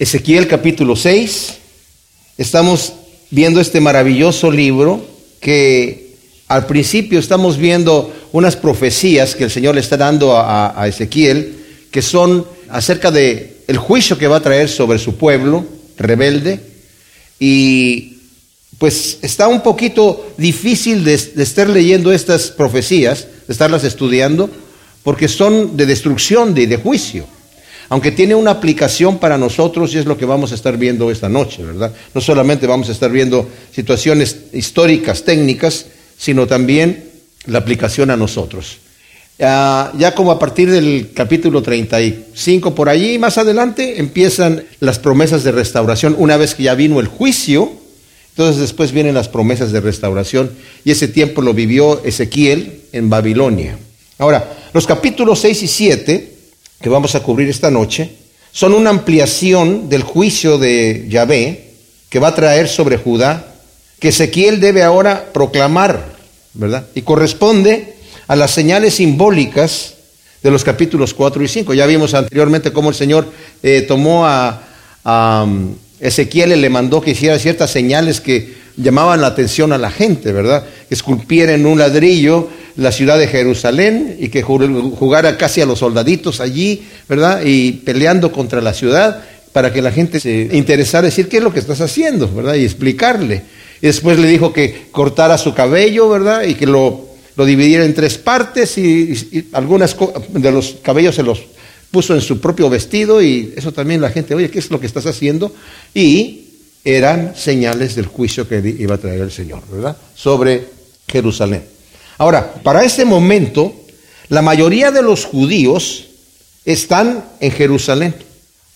Ezequiel capítulo 6. Estamos viendo este maravilloso libro que al principio estamos viendo unas profecías que el Señor le está dando a, Ezequiel, que son acerca de el juicio que va a traer sobre su pueblo rebelde. Y pues está un poquito difícil de, estar leyendo estas profecías, de estarlas estudiando, porque son de destrucción, de, de juicio aunque tiene una aplicación para nosotros y es lo que vamos a estar viendo esta noche, ¿verdad? No solamente vamos a estar viendo situaciones históricas, técnicas, sino también la aplicación a nosotros. Ah, ya como a partir del capítulo 35 por allí, más adelante, empiezan las promesas de restauración. Una vez que ya vino el juicio, entonces después vienen las promesas de restauración y ese tiempo lo vivió Ezequiel en Babilonia. Ahora, los capítulos 6 y 7 que vamos a cubrir esta noche son una ampliación del juicio de Yahvé que va a traer sobre Judá, que Ezequiel debe ahora proclamar, ¿verdad? Y corresponde a las señales simbólicas de los capítulos 4 y 5. Ya vimos anteriormente cómo el Señor eh, tomó a, a um, Ezequiel y le mandó que hiciera ciertas señales que llamaban la atención a la gente, ¿verdad? Que esculpiera en un ladrillo la ciudad de Jerusalén y que jugara casi a los soldaditos allí, ¿verdad? Y peleando contra la ciudad para que la gente se interesara decir qué es lo que estás haciendo, ¿verdad? Y explicarle. Y después le dijo que cortara su cabello, ¿verdad? Y que lo, lo dividiera en tres partes y, algunas de los cabellos se los puso en su propio vestido y eso también la gente, oye, ¿qué es lo que estás haciendo? Y eran señales del juicio que iba a traer el Señor, ¿verdad? Sobre Jerusalén. Ahora, para este momento, la mayoría de los judíos están en Jerusalén.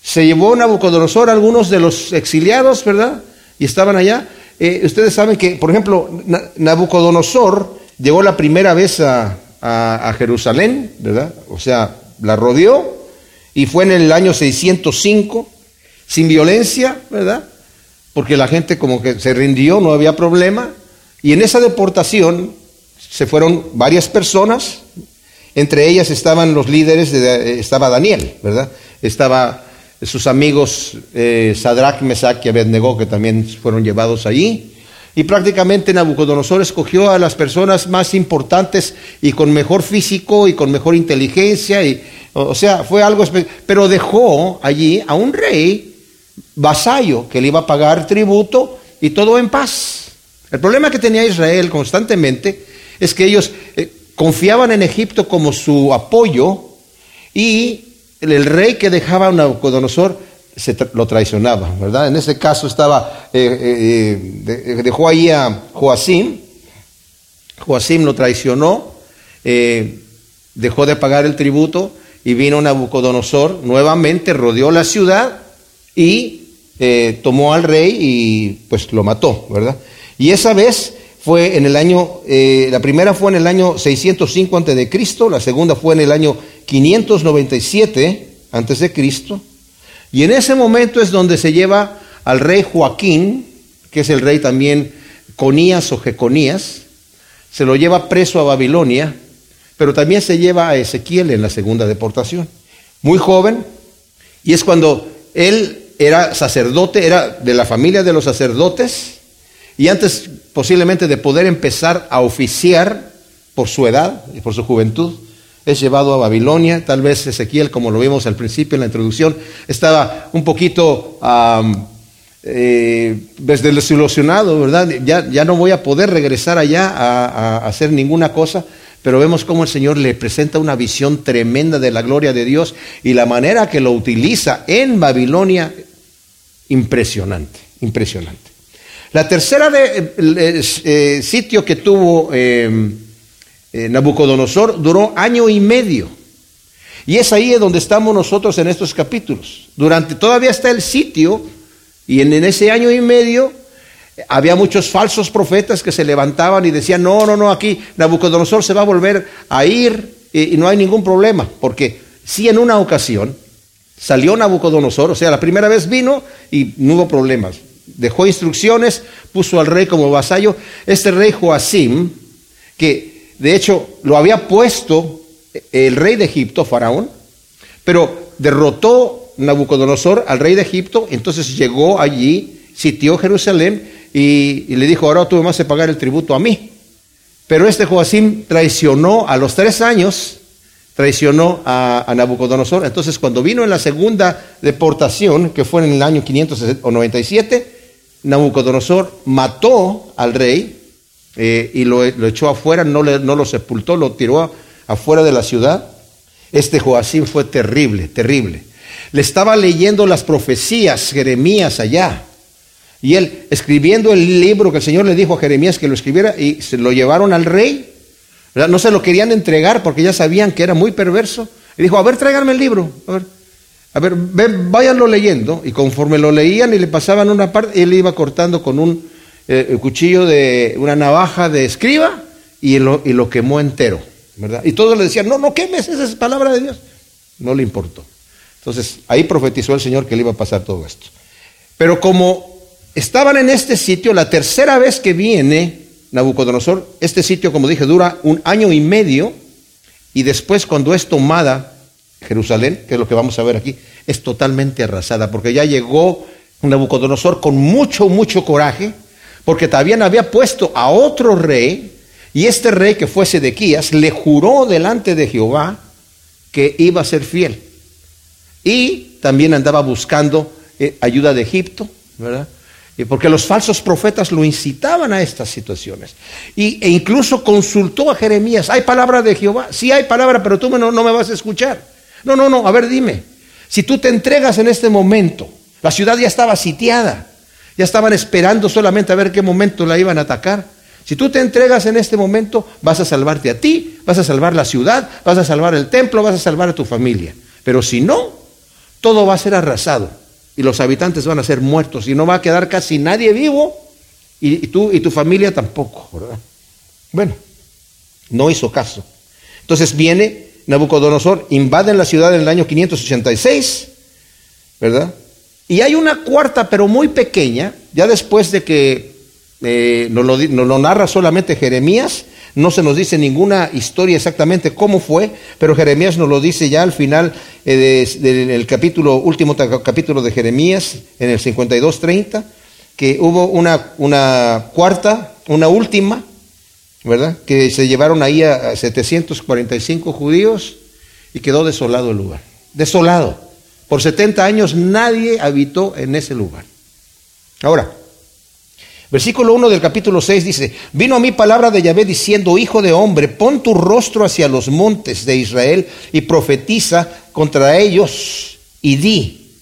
Se llevó Nabucodonosor a algunos de los exiliados, ¿verdad? Y estaban allá. Eh, ustedes saben que, por ejemplo, Nabucodonosor llegó la primera vez a, a Jerusalén, ¿verdad? O sea, la rodeó y fue en el año 605, sin violencia, ¿verdad? Porque la gente como que se rindió, no había problema. Y en esa deportación se fueron varias personas, entre ellas estaban los líderes, de, estaba Daniel, ¿verdad? Estaba sus amigos eh, Sadrach, Mesach y Abednego, que también fueron llevados allí. Y prácticamente Nabucodonosor escogió a las personas más importantes y con mejor físico y con mejor inteligencia. Y, o sea, fue algo Pero dejó allí a un rey vasallo que le iba a pagar tributo y todo en paz. El problema que tenía Israel constantemente es que ellos eh, confiaban en Egipto como su apoyo y el, rey que dejaba a Nabucodonosor se lo traicionaba, ¿verdad? En ese caso estaba, eh, eh, dejó ahí a Joacim, Joacim lo traicionó, dejó de pagar el tributo y vino Nabucodonosor, nuevamente rodeó la ciudad y tomó al rey y pues lo mató, ¿verdad? Y esa vez fue en el año, eh, la primera fue en el año 605 antes de Cristo, la segunda fue en el año 597 antes de Cristo, y en ese momento es donde se lleva al rey Joaquín, que es el rey también Conías o Jeconías, se lo lleva preso a Babilonia, pero también se lleva a Ezequiel en la segunda deportación. Muy joven, y es cuando él era sacerdote, era de la familia de los sacerdotes, y antes posiblemente de poder empezar a oficiar por su edad y por su juventud, es llevado a Babilonia. Tal vez Ezequiel, como lo vimos al principio en la introducción, estaba un poquito eh, desilusionado, ¿verdad? Ya, ya, no voy a poder regresar allá a, a hacer ninguna cosa. Pero vemos cómo el Señor le presenta una visión tremenda de la gloria de Dios y la manera que lo utiliza en Babilonia, impresionante, impresionante. La tercera de, eh, sitio que tuvo eh, eh, Nabucodonosor duró año y medio. Y es ahí donde estamos nosotros en estos capítulos. Durante todavía está el sitio y en, ese año y medio había muchos falsos profetas que se levantaban y decían, no, no, no, aquí Nabucodonosor se va a volver a ir y, y no hay ningún problema, porque si en una ocasión salió Nabucodonosor, o sea, la primera vez vino y no hubo problemas dejó instrucciones, puso al rey como vasallo. Este rey Joacim, que de hecho lo había puesto el rey de Egipto, Faraón, pero derrotó Nabucodonosor al rey de Egipto, entonces llegó allí, sitió Jerusalén y, le dijo, ahora tú me vas a pagar el tributo a mí. Pero este Joacim traicionó a los tres años, traicionó a, a, Nabucodonosor. Entonces cuando vino en la segunda deportación, que fue en el año 597, Nabucodonosor mató al rey eh, y lo, echó afuera, no, no lo sepultó, lo tiró afuera de la ciudad. Este Joacim fue terrible, terrible. Le estaba leyendo las profecías Jeremías allá. Y él, escribiendo el libro que el Señor le dijo a Jeremías que lo escribiera, y se lo llevaron al rey. No se lo querían entregar porque ya sabían que era muy perverso. Y dijo, a ver, tráiganme el libro. A ver, a ver váyanlo leyendo. Y conforme lo leían y le pasaban una parte, él iba cortando con un eh, cuchillo de una navaja de escriba y lo, y lo quemó entero. ¿verdad? Y todos le decían, no, no quemes, esa es palabra de Dios. No le importó. Entonces, ahí profetizó el Señor que le iba a pasar todo esto. Pero como Estaban en este sitio la tercera vez que viene Nabucodonosor. Este sitio, como dije, dura un año y medio. Y después, cuando es tomada Jerusalén, que es lo que vamos a ver aquí, es totalmente arrasada, porque ya llegó Nabucodonosor con mucho, mucho coraje, porque también había puesto a otro rey, y este rey que fue Sedequías le juró delante de Jehová que iba a ser fiel. Y también andaba buscando eh, ayuda de Egipto, ¿verdad? porque los falsos profetas lo incitaban a estas situaciones. Y, e incluso consultó a Jeremías, ¿hay palabra de Jehová? Sí hay palabra, pero tú no, no me vas a escuchar. No, no, no, a ver, dime, si tú te entregas en este momento, la ciudad ya estaba sitiada, ya estaban esperando solamente a ver qué momento la iban a atacar. Si tú te entregas en este momento, vas a salvarte a ti, vas a salvar la ciudad, vas a salvar el templo, vas a salvar a tu familia. Pero si no, todo va a ser arrasado y los habitantes van a ser muertos y no va a quedar casi nadie vivo y, tú y tu familia tampoco, ¿verdad? Bueno, no hizo caso. Entonces viene Nabucodonosor, invaden la ciudad en el año 586, ¿verdad? Y hay una cuarta, pero muy pequeña, ya después de que eh, nos, lo, narra solamente Jeremías, no se nos dice ninguna historia exactamente cómo fue, pero Jeremías nos lo dice ya al final eh, del capítulo, último capítulo de Jeremías, en el 52-30, que hubo una, una cuarta, una última, ¿verdad? Que se llevaron ahí a 745 judíos y quedó desolado el lugar. Desolado. Por 70 años nadie habitó en ese lugar. Ahora, Versículo 1 del capítulo 6 dice, vino a mí palabra de Yahvé diciendo, hijo de hombre, pon tu rostro hacia los montes de Israel y profetiza contra ellos y di.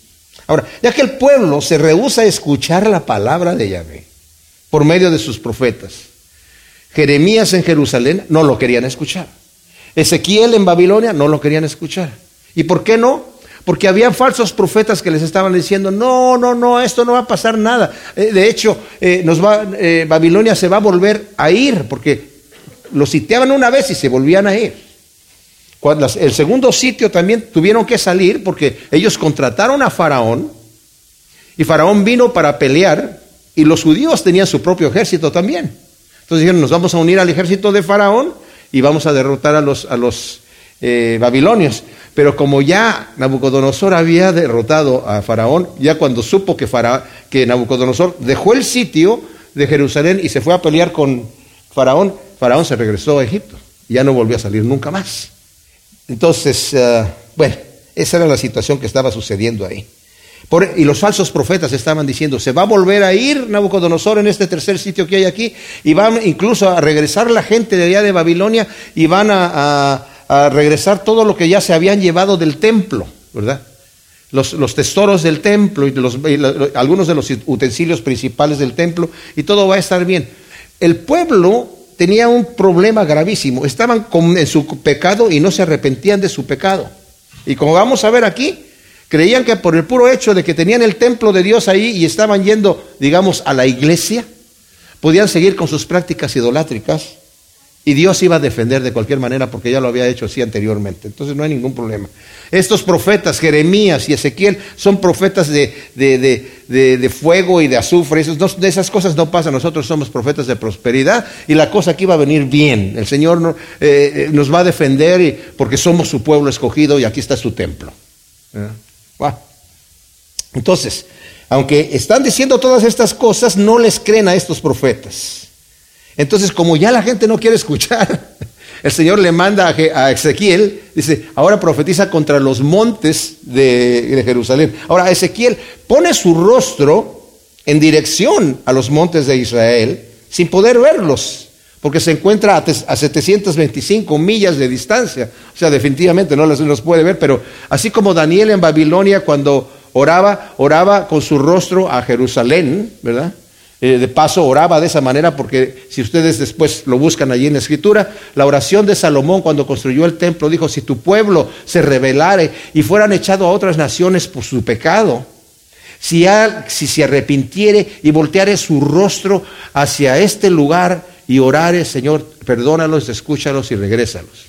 Ahora, ya que el pueblo se rehúsa a escuchar la palabra de Yahvé por medio de sus profetas, Jeremías en Jerusalén no lo querían escuchar. Ezequiel en Babilonia no lo querían escuchar. ¿Y por qué no? Porque había falsos profetas que les estaban diciendo, no, no, no, esto no va a pasar nada. Eh, de hecho, eh, eh, Babilonia se va a volver a ir, porque lo sitiaban una vez y se volvían a ir. Cuando el segundo sitio también tuvieron que salir porque ellos contrataron a Faraón y Faraón vino para pelear y los judíos tenían su propio ejército también. Entonces dijeron, nos vamos a unir al ejército de Faraón y vamos a derrotar a los, los babilonios. Pero como ya Nabucodonosor había derrotado a Faraón, ya cuando supo que, que Nabucodonosor dejó el sitio de Jerusalén y se fue a pelear con Faraón, Faraón se regresó a Egipto y ya no volvió a salir nunca más. Entonces, eh, bueno, esa era la situación que estaba sucediendo ahí. Y los falsos profetas estaban diciendo, se va a volver a ir Nabucodonosor en este tercer sitio que hay aquí, y van incluso a regresar la gente de allá de Babilonia y van a regresar todo lo que ya se habían llevado del templo, ¿verdad? Los, tesoros del templo y, algunos de los utensilios principales del templo y todo va a estar bien. El pueblo tenía un problema gravísimo, estaban en su pecado y no se arrepentían de su pecado. Y como vamos a ver aquí, creían que por el puro hecho de que tenían el templo de Dios ahí y estaban yendo, digamos, a la iglesia, podían seguir con sus prácticas idolátricas y Dios iba a defender de cualquier manera porque ya lo había hecho así anteriormente. Entonces no hay ningún problema. Estos profetas, Jeremías y Ezequiel, son profetas de, de, fuego y de azufre. de esas cosas no pasan. Nosotros somos profetas de prosperidad y la cosa aquí va a venir bien. El Señor eh, eh, nos va a defender porque somos su pueblo escogido y aquí está su templo. Entonces, aunque están diciendo todas estas cosas, no les creen a estos profetas. Entonces, como ya la gente no quiere escuchar, el Señor le manda a Ezequiel, dice, ahora profetiza contra los montes de, Jerusalén. Ahora, Ezequiel pone su rostro en dirección a los montes de Israel sin poder verlos, porque se encuentra a 725 millas de distancia. O sea, definitivamente no los puede ver, pero así como Daniel en Babilonia cuando oraba, oraba con su rostro a Jerusalén, ¿verdad? Eh, de paso oraba de esa manera porque si ustedes después lo buscan allí en la escritura, la oración de Salomón cuando construyó el templo dijo, si tu pueblo se rebelare y fueran echados a otras naciones por su pecado, si, si se arrepintiere y volteare su rostro hacia este lugar y orare, Señor, perdónalos, escúchalos y regrésalos.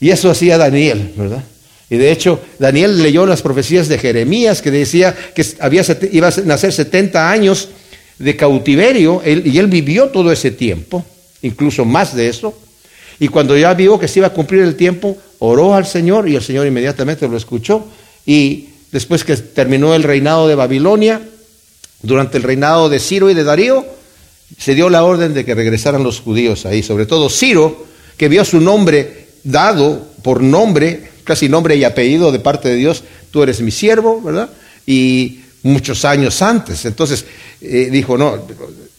Y eso hacía Daniel, ¿verdad? Y de hecho, Daniel leyó las profecías de Jeremías que decía que había, iba a nacer 70 años de cautiverio, y él vivió todo ese tiempo, incluso más de eso, y cuando ya vio que se iba a cumplir el tiempo, oró al Señor y el Señor inmediatamente lo escuchó, y después que terminó el reinado de Babilonia, durante el reinado de Ciro y de Darío, se dio la orden de que regresaran los judíos ahí, sobre todo Ciro, que vio su nombre dado por nombre, casi nombre y apellido de parte de Dios, tú eres mi siervo, ¿verdad? Y muchos años antes. Entonces eh, dijo, no,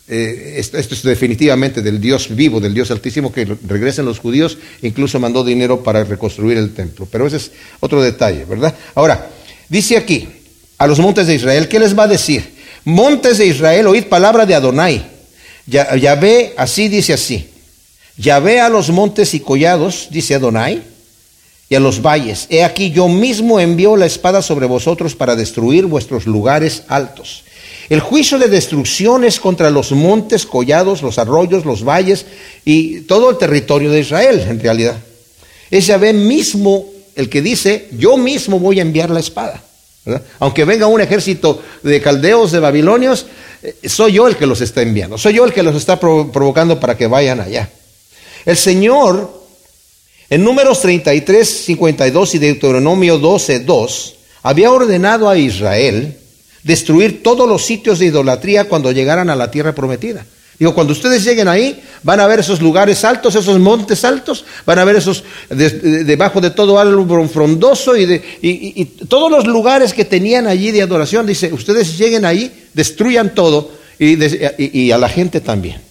eh, esto, es definitivamente del Dios vivo, del Dios altísimo, que regresen los judíos, incluso mandó dinero para reconstruir el templo. Pero ese es otro detalle, ¿verdad? Ahora, dice aquí, a los montes de Israel, ¿qué les va a decir? Montes de Israel, oíd palabra de Adonai. Ya, ya ve, así dice así. Ya ve a los montes y collados, dice Adonai, y a los valles. He aquí yo mismo envío la espada sobre vosotros para destruir vuestros lugares altos. El juicio de destrucción es contra los montes, collados, los arroyos, los valles y todo el territorio de Israel, en realidad. Es Yahvé mismo el que dice, yo mismo voy a enviar la espada. Aunque venga un ejército de caldeos, de babilonios, eh, soy yo el que los está enviando, soy yo el que los está provocando para que vayan allá. El Señor en Números 33, 52 y Deuteronomio 12, 2, había ordenado a Israel destruir todos los sitios de idolatría cuando llegaran a la tierra prometida. Digo, cuando ustedes lleguen ahí, van a ver esos lugares altos, esos montes altos, van a ver esos debajo de todo árbol frondoso y, todos los lugares que tenían allí de adoración. Dice, ustedes lleguen ahí, destruyan todo y a la gente también.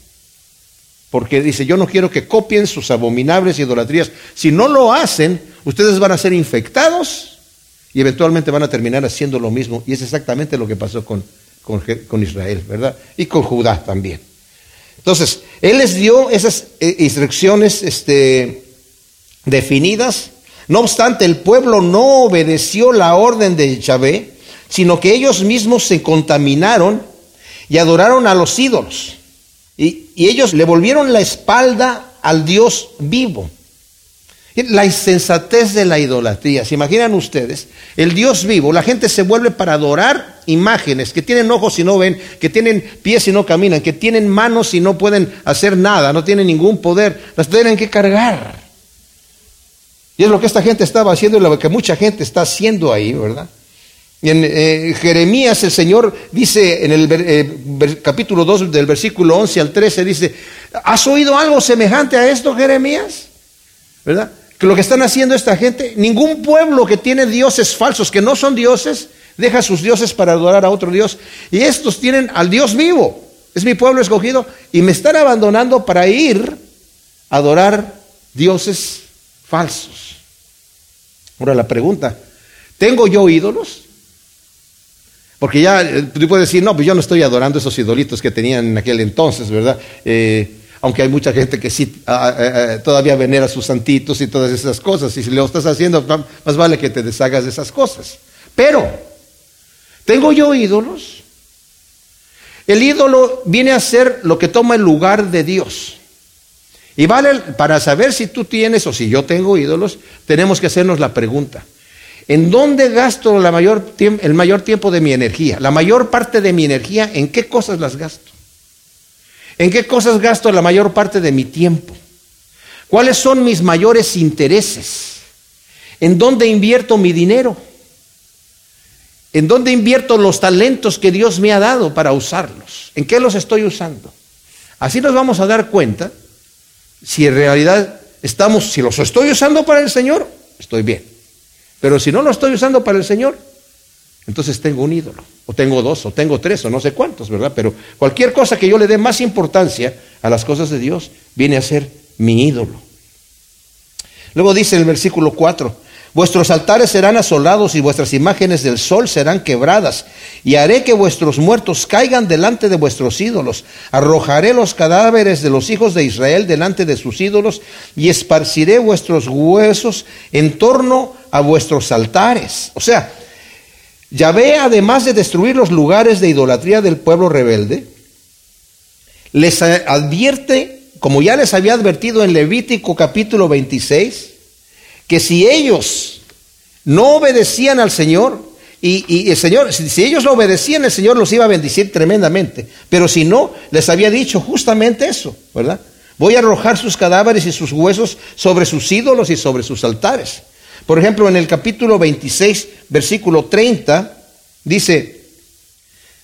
Porque dice, yo no quiero que copien sus abominables idolatrías. Si no lo hacen, ustedes van a ser infectados y eventualmente van a terminar haciendo lo mismo. Y es exactamente lo que pasó con, Israel, ¿verdad? Y con Judá también. Entonces, Él les dio esas eh, instrucciones este, definidas. No obstante, el pueblo no obedeció la orden de Yahvé, sino que ellos mismos se contaminaron y adoraron a los ídolos. Y, ellos le volvieron la espalda al Dios vivo. La insensatez de la idolatría. ¿Se imaginan ustedes? El Dios vivo, la gente se vuelve para adorar imágenes que tienen ojos y no ven, que tienen pies y no caminan, que tienen manos y no pueden hacer nada, no tienen ningún poder, las tienen que cargar. Y es lo que esta gente estaba haciendo y lo que mucha gente está haciendo ahí, ¿verdad? En eh, Jeremías el Señor dice en el eh, capítulo 2 del versículo 11 al 13, dice, ¿has oído algo semejante a esto, Jeremías? ¿Verdad? Que lo que están haciendo esta gente, ningún pueblo que tiene dioses falsos, que no son dioses, deja sus dioses para adorar a otro Dios. Y estos tienen al Dios vivo, es mi pueblo escogido, y me están abandonando para ir a adorar dioses falsos. Ahora la pregunta, ¿tengo yo ídolos? Porque ya eh, tú puedes decir, no, pues yo no estoy adorando esos idolitos que tenían en aquel entonces, ¿verdad? Eh, aunque hay mucha gente que sí ah, ah, ah, todavía venera sus santitos y todas esas cosas. Y si lo estás haciendo, más vale que te deshagas de esas cosas. Pero, ¿tengo yo ídolos? El ídolo viene a ser lo que toma el lugar de Dios. Y vale, para saber si tú tienes o si yo tengo ídolos, tenemos que hacernos la pregunta. ¿En dónde gasto el mayor tiempo de mi energía? La mayor parte de mi energía, ¿en qué cosas las gasto? ¿En qué cosas gasto la mayor parte de mi tiempo? ¿Cuáles son mis mayores intereses? ¿En dónde invierto mi dinero? ¿En dónde invierto los talentos que Dios me ha dado para usarlos? ¿En qué los estoy usando? Así nos vamos a dar cuenta si en realidad estamos, si los estoy usando para el Señor, estoy bien. Pero si no lo estoy usando para el Señor, entonces tengo un ídolo, o tengo dos, o tengo tres, o no sé cuántos, ¿verdad? Pero cualquier cosa que yo le dé más importancia a las cosas de Dios viene a ser mi ídolo. Luego dice el versículo 4, Vuestros altares serán asolados y vuestras imágenes del sol serán quebradas. Y haré que vuestros muertos caigan delante de vuestros ídolos. Arrojaré los cadáveres de los hijos de Israel delante de sus ídolos y esparciré vuestros huesos en torno a vuestros altares. O sea, Yahvé, además de destruir los lugares de idolatría del pueblo rebelde, les advierte, como ya les había advertido en Levítico capítulo 26, que si ellos no obedecían al Señor, y, el Señor, si, ellos lo obedecían, el Señor los iba a bendecir tremendamente. Pero si no, les había dicho justamente eso, ¿verdad? Voy a arrojar sus cadáveres y sus huesos sobre sus ídolos y sobre sus altares. Por ejemplo, en el capítulo 26, versículo 30, dice,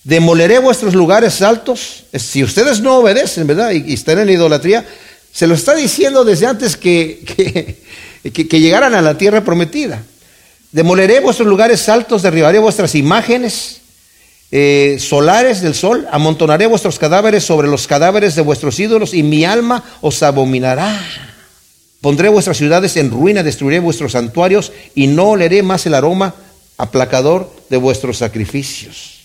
demoleré vuestros lugares altos. Si ustedes no obedecen, ¿verdad? Y, están en idolatría, se lo está diciendo desde antes que, llegaran a la tierra prometida. Demoleré vuestros lugares altos, derribaré vuestras imágenes eh, solares del sol, amontonaré vuestros cadáveres sobre los cadáveres de vuestros ídolos y mi alma os abominará. Pondré vuestras ciudades en ruina, destruiré vuestros santuarios y no oleré más el aroma aplacador de vuestros sacrificios.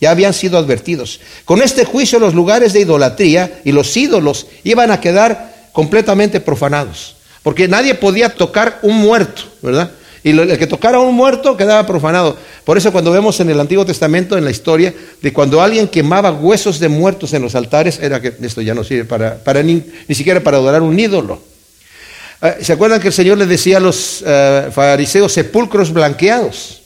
Ya habían sido advertidos. Con este juicio los lugares de idolatría y los ídolos iban a quedar completamente profanados. Porque nadie podía tocar un muerto, ¿verdad? Y el que tocara un muerto quedaba profanado. Por eso cuando vemos en el Antiguo Testamento, en la historia, de cuando alguien quemaba huesos de muertos en los altares, era que esto ya no sirve para, para ni, siquiera para adorar un ídolo. Ah, ¿Se acuerdan que el Señor le decía a los eh, fariseos sepulcros blanqueados?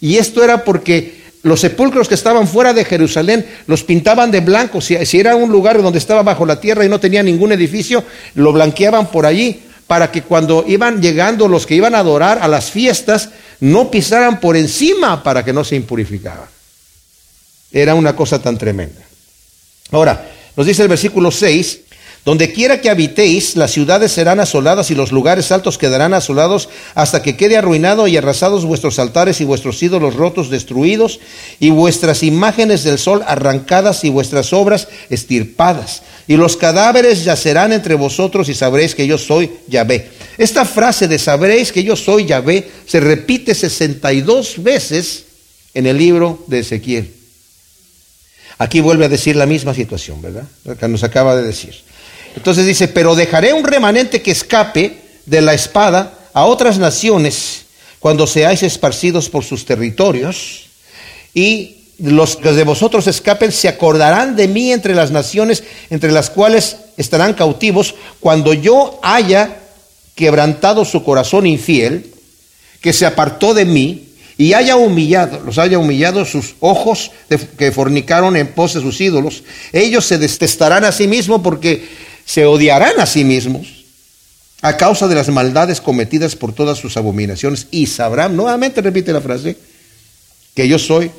Y esto era porque los sepulcros que estaban fuera de Jerusalén los pintaban de blanco. Si, si, era un lugar donde estaba bajo la tierra y no tenía ningún edificio, lo blanqueaban por allí para que cuando iban llegando los que iban a adorar a las fiestas, no pisaran por encima para que no se impurificaban. Era una cosa tan tremenda. Ahora, nos dice el versículo 6, donde quiera que habitéis, las ciudades serán asoladas y los lugares altos quedarán asolados hasta que quede arruinado y arrasados vuestros altares y vuestros ídolos rotos, destruidos, y vuestras imágenes del sol arrancadas y vuestras obras estirpadas. Y los cadáveres yacerán entre vosotros y sabréis que yo soy Yahvé. Esta frase de sabréis que yo soy Yahvé se repite 62 veces en el libro de Ezequiel. Aquí vuelve a decir la misma situación, ¿verdad? que nos acaba de decir. Entonces dice, pero dejaré un remanente que escape de la espada a otras naciones cuando seáis esparcidos por sus territorios y los que de vosotros escapen se acordarán de mí entre las naciones entre las cuales estarán cautivos. Cuando yo haya quebrantado su corazón infiel, que se apartó de mí y haya humillado, los haya humillado sus ojos que fornicaron en pos de sus ídolos, ellos se detestarán a sí mismos porque se odiarán a sí mismos a causa de las maldades cometidas por todas sus abominaciones. Y sabrán, nuevamente repite la frase, que yo soy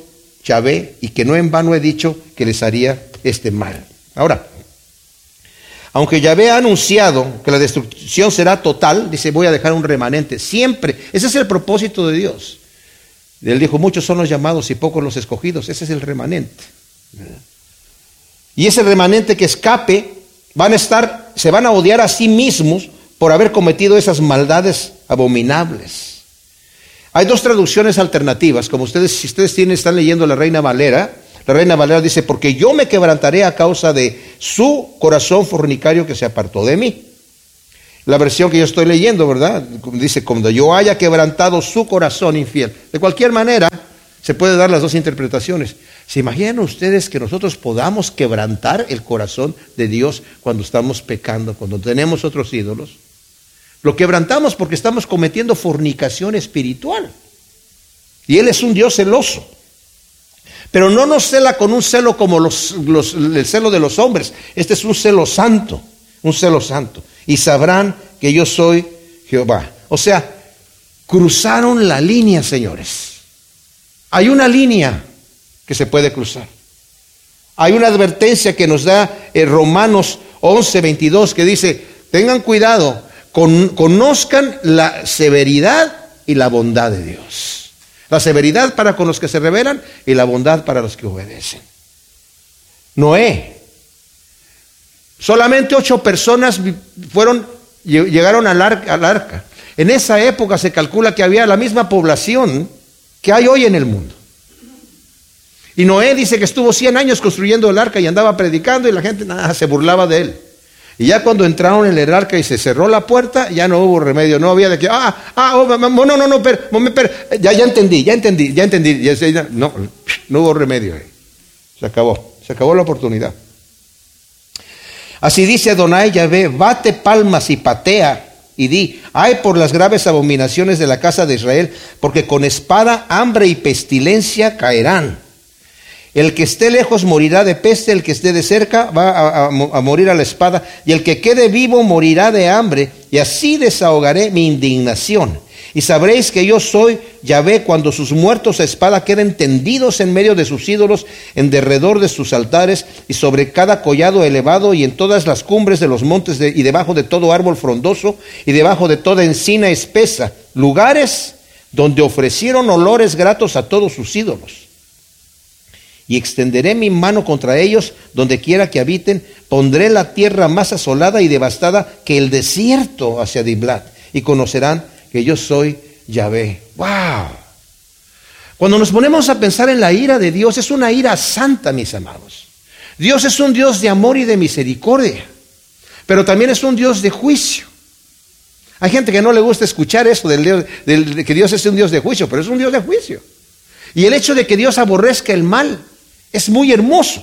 Yahvé y que no en vano he dicho que les haría este mal. Ahora, aunque Yahvé ha anunciado que la destrucción será total, dice, voy a dejar un remanente, siempre, ese es el propósito de Dios. Él dijo, muchos son los llamados y pocos los escogidos, ese es el remanente. Y ese remanente que escape van a estar, se van a odiar a sí mismos por haber cometido esas maldades abominables. Hay dos traducciones alternativas, como ustedes, si ustedes tienen, están leyendo la Reina Valera, la Reina Valera dice, porque yo me quebrantaré a causa de su corazón fornicario que se apartó de mí. La versión que yo estoy leyendo, ¿verdad? Dice, cuando yo haya quebrantado su corazón infiel. De cualquier manera, se puede dar las dos interpretaciones. ¿Se imaginan ustedes que nosotros podamos quebrantar el corazón de Dios cuando estamos pecando, cuando tenemos otros ídolos? Lo quebrantamos porque estamos cometiendo fornicación espiritual. Y Él es un Dios celoso. Pero no nos cela con un celo como los, el celo de los hombres. Este es un celo santo, un celo santo. Y sabrán que yo soy Jehová. O sea, cruzaron la línea, señores. Hay una línea que se puede cruzar. Hay una advertencia que nos da en eh, Romanos 11, 22 que dice, tengan cuidado, conozcan la severidad y la bondad de Dios. La severidad para con los que se rebelan y la bondad para los que obedecen. Noé. Solamente ocho personas fueron, llegaron al arca. En esa época se calcula que había la misma población que hay hoy en el mundo. Y Noé dice que estuvo 100 años construyendo el arca y andaba predicando y la gente nada, se burlaba de él. Y ya cuando entraron en el arca y se cerró la puerta, ya no hubo remedio, no había de que, ah, ah, oh, no, no, no, pero, ya, ya entendí, ya entendí, ya entendí, ya, no, no hubo remedio. Se acabó, se acabó la oportunidad. Así dice Adonai Yahvé, bate palmas y patea y di, ay por las graves abominaciones de la casa de Israel, porque con espada, hambre y pestilencia caerán. El que esté lejos morirá de peste, el que esté de cerca va a, morir a la espada, y el que quede vivo morirá de hambre, y así desahogaré mi indignación. Y sabréis que yo soy Yahvé cuando sus muertos a espada queden tendidos en medio de sus ídolos, en derredor de sus altares, y sobre cada collado elevado, y en todas las cumbres de los montes, y debajo de todo árbol frondoso, y debajo de toda encina espesa, lugares donde ofrecieron olores gratos a todos sus ídolos y extenderé mi mano contra ellos donde quiera que habiten, pondré la tierra más asolada y devastada que el desierto hacia Diblat, y conocerán que yo soy Yahvé. ¡Wow! Cuando nos ponemos a pensar en la ira de Dios, es una ira santa, mis amados. Dios es un Dios de amor y de misericordia, pero también es un Dios de juicio. Hay gente que no le gusta escuchar eso del, del, que Dios es un Dios de juicio, pero es un Dios de juicio. Y el hecho de que Dios aborrezca el mal es muy hermoso.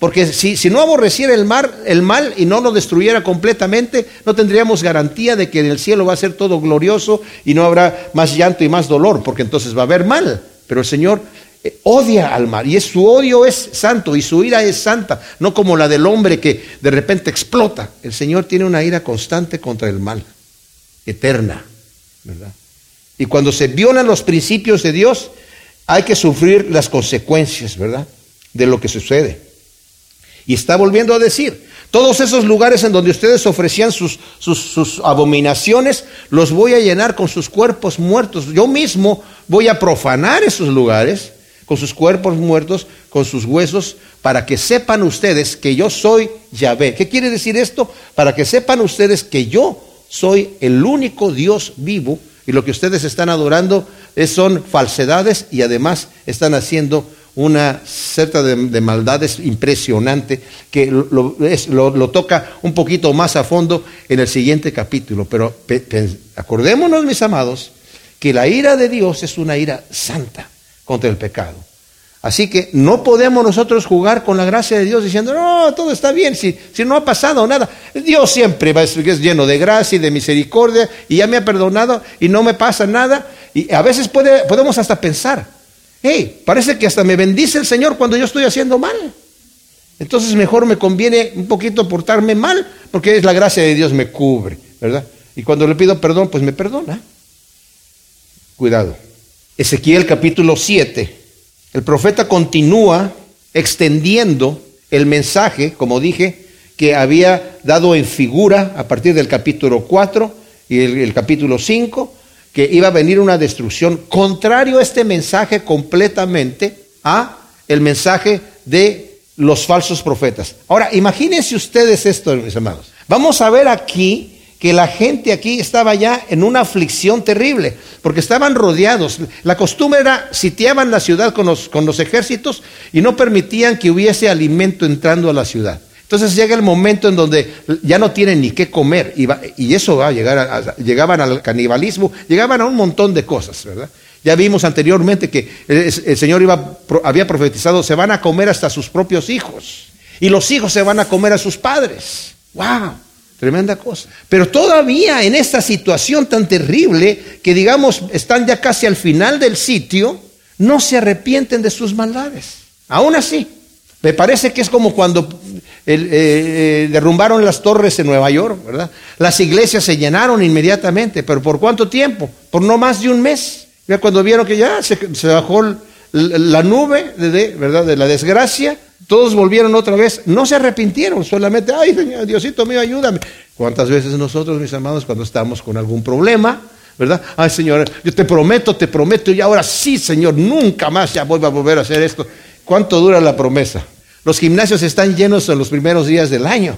Porque si, si, no aborreciera el, mar, el mal y no lo destruyera completamente, no tendríamos garantía de que en el cielo va a ser todo glorioso y no habrá más llanto y más dolor, porque entonces va a haber mal. Pero el Señor eh, odia al mal y es, su odio es santo y su ira es santa, no como la del hombre que de repente explota. El Señor tiene una ira constante contra el mal, eterna, ¿verdad? Y cuando se violan los principios de Dios, hay que sufrir las consecuencias, ¿verdad? De lo que sucede. Y está volviendo a decir, todos esos lugares en donde ustedes ofrecían sus, sus, abominaciones, los voy a llenar con sus cuerpos muertos. Yo mismo voy a profanar esos lugares con sus cuerpos muertos, con sus huesos, para que sepan ustedes que yo soy Yahvé. ¿Qué quiere decir esto? Para que sepan ustedes que yo soy el único Dios vivo y lo que ustedes están adorando son falsedades y además están haciendo una certa de, maldades impresionante que lo, toca un poquito más a fondo en el siguiente capítulo. Pero acordémonos, mis amados, que la ira de Dios es una ira santa contra el pecado. Así que no podemos nosotros jugar con la gracia de Dios diciendo, no, todo está bien, si, si no ha pasado nada. Dios siempre va, es lleno de gracia y de misericordia y ya me ha perdonado y no me pasa nada. Y a veces puede, podemos hasta pensar, hey, parece que hasta me bendice el Señor cuando yo estoy haciendo mal. Entonces mejor me conviene un poquito portarme mal, porque es la gracia de Dios me cubre, ¿verdad? Y cuando le pido perdón, pues me perdona. Cuidado. Ezequiel capítulo 7. El profeta continúa extendiendo el mensaje, como dije, que había dado en figura a partir del capítulo 4 y el, el capítulo 5, que iba a venir una destrucción, contrario a este mensaje completamente a el mensaje de los falsos profetas. Ahora, imagínense ustedes esto, mis hermanos. Vamos a ver aquí que la gente aquí estaba ya en una aflicción terrible, porque estaban rodeados. La costumbre era, sitiaban la ciudad con los, con los ejércitos y no permitían que hubiese alimento entrando a la ciudad. Entonces llega el momento en donde ya no tienen ni qué comer y, eso va a llegar, a, llegaban al canibalismo, llegaban a un montón de cosas, ¿verdad? Ya vimos anteriormente que el, Señor iba, había profetizado, se van a comer hasta sus propios hijos y los hijos se van a comer a sus padres. ¡Wow! Tremenda cosa. Pero todavía en esta situación tan terrible, que digamos están ya casi al final del sitio, no se arrepienten de sus maldades. Aún así, me parece que es como cuando eh, eh, derrumbaron las torres en Nueva York, ¿verdad? Las iglesias se llenaron inmediatamente, pero ¿por cuánto tiempo? Por no más de un mes. Ya cuando vieron que ya se, bajó la nube de, ¿verdad? de la desgracia, todos volvieron otra vez, no se arrepintieron, solamente, ay, Señor, Diosito mío, ayúdame. ¿Cuántas veces nosotros, mis amados, cuando estamos con algún problema, ¿verdad? Ay, Señor, yo te prometo, te prometo, y ahora sí, Señor, nunca más ya voy a volver a hacer esto. ¿Cuánto dura la promesa? Los gimnasios están llenos en los primeros días del año.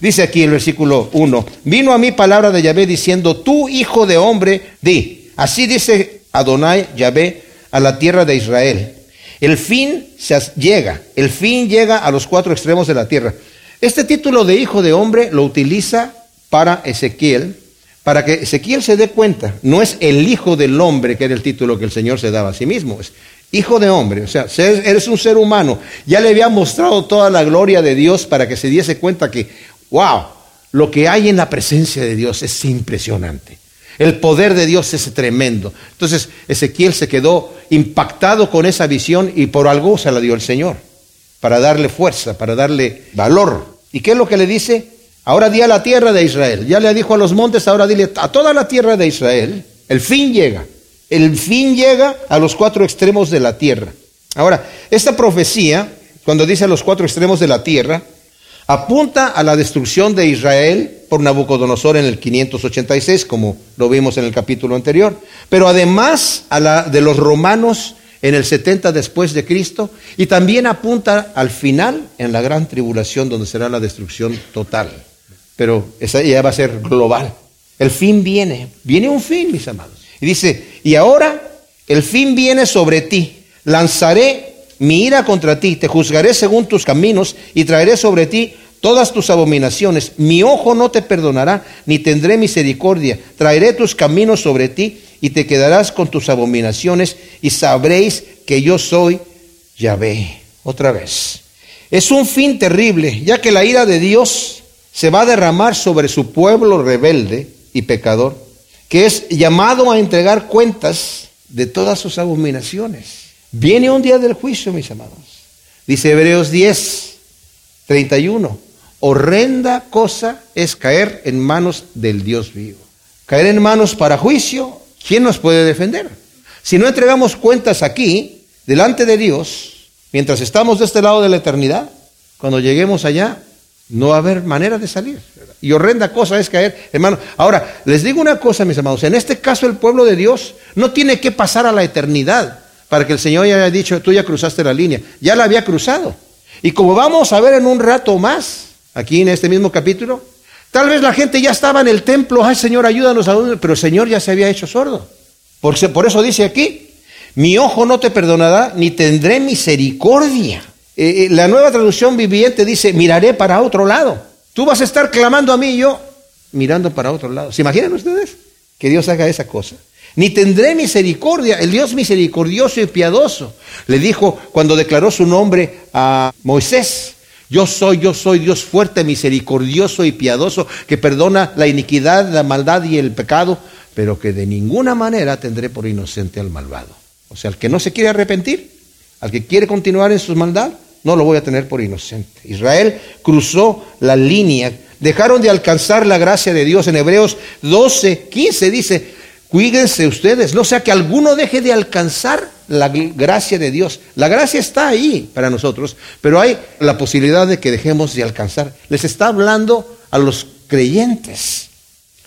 Dice aquí el versículo 1, vino a mí palabra de Yahvé diciendo, tú hijo de hombre, di, así dice Adonai Yahvé a la tierra de Israel. El fin se llega, el fin llega a los cuatro extremos de la tierra. Este título de hijo de hombre lo utiliza para Ezequiel, para que Ezequiel se dé cuenta, no es el hijo del hombre que era el título que el Señor se daba a sí mismo, es hijo de hombre, o sea, eres un ser humano. Ya le había mostrado toda la gloria de Dios para que se diese cuenta que, wow, lo que hay en la presencia de Dios es impresionante. El poder de Dios es tremendo. Entonces Ezequiel se quedó impactado con esa visión y por algo se la dio el Señor, para darle fuerza, para darle valor. ¿Y qué es lo que le dice? Ahora di a la tierra de Israel. Ya le dijo a los montes, ahora dile a toda la tierra de Israel. El fin llega. El fin llega a los cuatro extremos de la tierra. Ahora, esta profecía, cuando dice a los cuatro extremos de la tierra, apunta a la destrucción de Israel por Nabucodonosor en el 586, como lo vimos en el capítulo anterior, pero además a la de los romanos en el 70 después de Cristo, y también apunta al final en la gran tribulación donde será la destrucción total. Pero esa ya va a ser global. El fin viene, viene un fin, mis amados. Y dice, y ahora el fin viene sobre ti, lanzaré mi ira contra ti, te juzgaré según tus caminos y traeré sobre ti todas tus abominaciones. Mi ojo no te perdonará, ni tendré misericordia. Traeré tus caminos sobre ti y te quedarás con tus abominaciones y sabréis que yo soy Yahvé. Otra vez. Es un fin terrible, ya que la ira de Dios se va a derramar sobre su pueblo rebelde y pecador, que es llamado a entregar cuentas de todas sus abominaciones. Viene un día del juicio, mis amados. Dice Hebreos 10, 31. Horrenda cosa es caer en manos del Dios vivo. Caer en manos para juicio, ¿quién nos puede defender? Si no entregamos cuentas aquí, delante de Dios, mientras estamos de este lado de la eternidad, cuando lleguemos allá, no va a haber manera de salir. Y horrenda cosa es caer, hermano. Ahora, les digo una cosa, mis amados. En este caso, el pueblo de Dios no tiene que pasar a la eternidad para que el Señor ya haya dicho, tú ya cruzaste la línea. Ya la había cruzado. Y como vamos a ver en un rato más, aquí en este mismo capítulo, tal vez la gente ya estaba en el templo, ay Señor, ayúdanos a pero el Señor ya se había hecho sordo. Por eso dice aquí, mi ojo no te perdonará, ni tendré misericordia. Eh, eh, la nueva traducción viviente dice, miraré para otro lado. Tú vas a estar clamando a mí yo mirando para otro lado. ¿Se imaginan ustedes que Dios haga esa cosa? Ni tendré misericordia, el Dios misericordioso y piadoso. Le dijo cuando declaró su nombre a Moisés, yo soy, yo soy Dios fuerte, misericordioso y piadoso, que perdona la iniquidad, la maldad y el pecado, pero que de ninguna manera tendré por inocente al malvado. O sea, al que no se quiere arrepentir, al que quiere continuar en su maldad, no lo voy a tener por inocente. Israel cruzó la línea, dejaron de alcanzar la gracia de Dios. En Hebreos 12, 15 dice, Cuídense ustedes, no sea que alguno deje de alcanzar la gracia de Dios. La gracia está ahí para nosotros, pero hay la posibilidad de que dejemos de alcanzar. Les está hablando a los creyentes.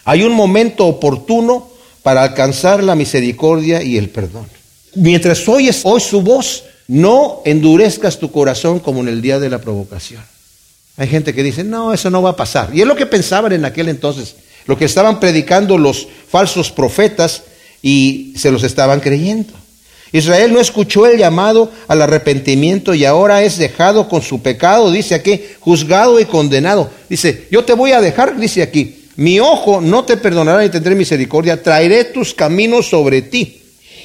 Hay un momento oportuno para alcanzar la misericordia y el perdón. Mientras oyes hoy su voz, no endurezcas tu corazón como en el día de la provocación. Hay gente que dice, no, eso no va a pasar. Y es lo que pensaban en aquel entonces lo que estaban predicando los falsos profetas y se los estaban creyendo. Israel no escuchó el llamado al arrepentimiento y ahora es dejado con su pecado, dice aquí, juzgado y condenado. Dice, yo te voy a dejar, dice aquí, mi ojo no te perdonará ni tendré misericordia, traeré tus caminos sobre ti